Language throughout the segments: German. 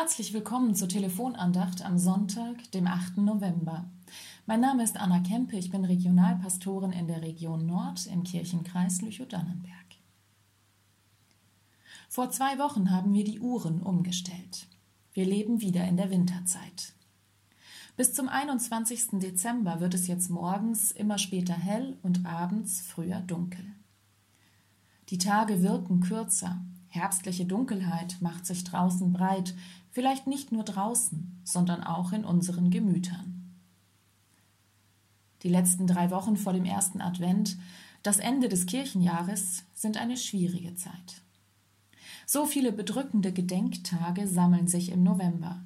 Herzlich willkommen zur Telefonandacht am Sonntag, dem 8. November. Mein Name ist Anna Kempe, ich bin Regionalpastorin in der Region Nord im Kirchenkreis Lüchow-Dannenberg. Vor zwei Wochen haben wir die Uhren umgestellt. Wir leben wieder in der Winterzeit. Bis zum 21. Dezember wird es jetzt morgens immer später hell und abends früher dunkel. Die Tage wirken kürzer, Herbstliche Dunkelheit macht sich draußen breit, vielleicht nicht nur draußen, sondern auch in unseren Gemütern. Die letzten drei Wochen vor dem ersten Advent, das Ende des Kirchenjahres, sind eine schwierige Zeit. So viele bedrückende Gedenktage sammeln sich im November.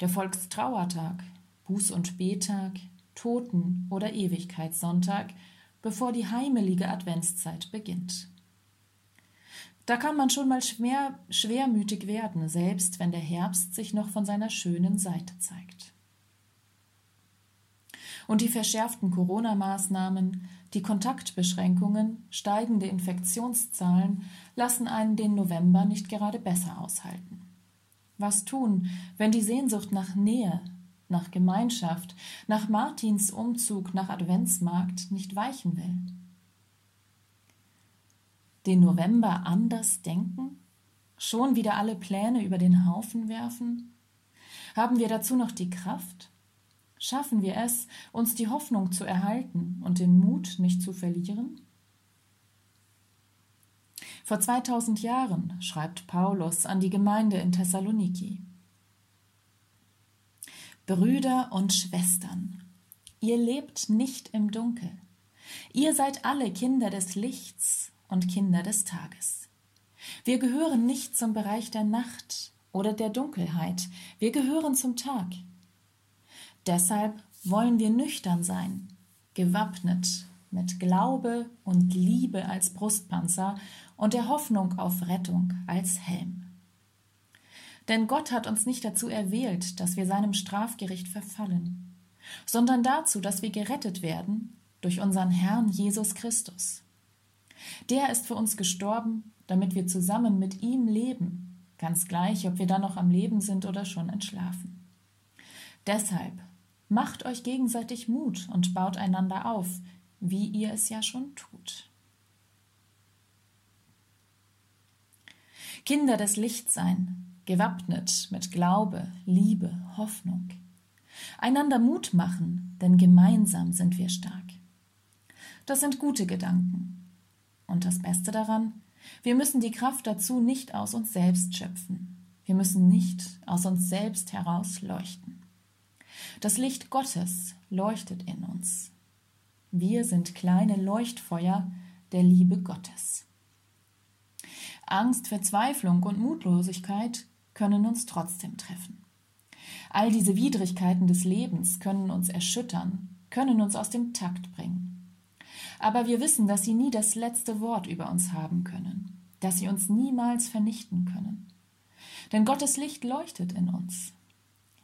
Der Volkstrauertag, Buß- und Betag, Toten- oder Ewigkeitssonntag, bevor die heimelige Adventszeit beginnt. Da kann man schon mal schwer, schwermütig werden, selbst wenn der Herbst sich noch von seiner schönen Seite zeigt. Und die verschärften Corona-Maßnahmen, die Kontaktbeschränkungen, steigende Infektionszahlen lassen einen den November nicht gerade besser aushalten. Was tun, wenn die Sehnsucht nach Nähe, nach Gemeinschaft, nach Martins Umzug nach Adventsmarkt nicht weichen will? Den November anders denken? Schon wieder alle Pläne über den Haufen werfen? Haben wir dazu noch die Kraft? Schaffen wir es, uns die Hoffnung zu erhalten und den Mut nicht zu verlieren? Vor 2000 Jahren schreibt Paulus an die Gemeinde in Thessaloniki. Brüder und Schwestern, ihr lebt nicht im Dunkel. Ihr seid alle Kinder des Lichts und Kinder des Tages. Wir gehören nicht zum Bereich der Nacht oder der Dunkelheit, wir gehören zum Tag. Deshalb wollen wir nüchtern sein, gewappnet mit Glaube und Liebe als Brustpanzer und der Hoffnung auf Rettung als Helm. Denn Gott hat uns nicht dazu erwählt, dass wir seinem Strafgericht verfallen, sondern dazu, dass wir gerettet werden durch unseren Herrn Jesus Christus. Der ist für uns gestorben, damit wir zusammen mit ihm leben, ganz gleich, ob wir dann noch am Leben sind oder schon entschlafen. Deshalb macht euch gegenseitig Mut und baut einander auf, wie ihr es ja schon tut. Kinder des Lichts sein, gewappnet mit Glaube, Liebe, Hoffnung. Einander Mut machen, denn gemeinsam sind wir stark. Das sind gute Gedanken. Und das Beste daran, wir müssen die Kraft dazu nicht aus uns selbst schöpfen. Wir müssen nicht aus uns selbst heraus leuchten. Das Licht Gottes leuchtet in uns. Wir sind kleine Leuchtfeuer der Liebe Gottes. Angst, Verzweiflung und Mutlosigkeit können uns trotzdem treffen. All diese Widrigkeiten des Lebens können uns erschüttern, können uns aus dem Takt bringen aber wir wissen, dass sie nie das letzte Wort über uns haben können, dass sie uns niemals vernichten können. Denn Gottes Licht leuchtet in uns.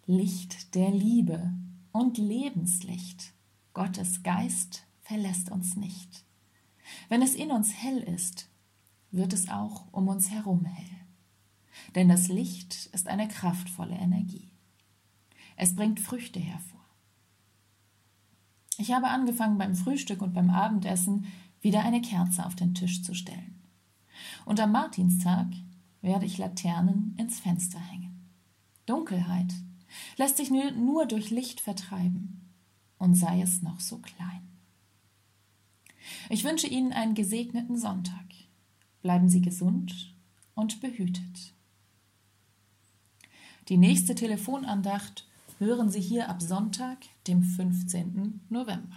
Licht der Liebe und Lebenslicht. Gottes Geist verlässt uns nicht. Wenn es in uns hell ist, wird es auch um uns herum hell. Denn das Licht ist eine kraftvolle Energie. Es bringt Früchte hervor. Ich habe angefangen beim Frühstück und beim Abendessen wieder eine Kerze auf den Tisch zu stellen. Und am Martinstag werde ich Laternen ins Fenster hängen. Dunkelheit lässt sich nur durch Licht vertreiben, und sei es noch so klein. Ich wünsche Ihnen einen gesegneten Sonntag. Bleiben Sie gesund und behütet. Die nächste Telefonandacht hören Sie hier ab Sonntag, dem 15. November.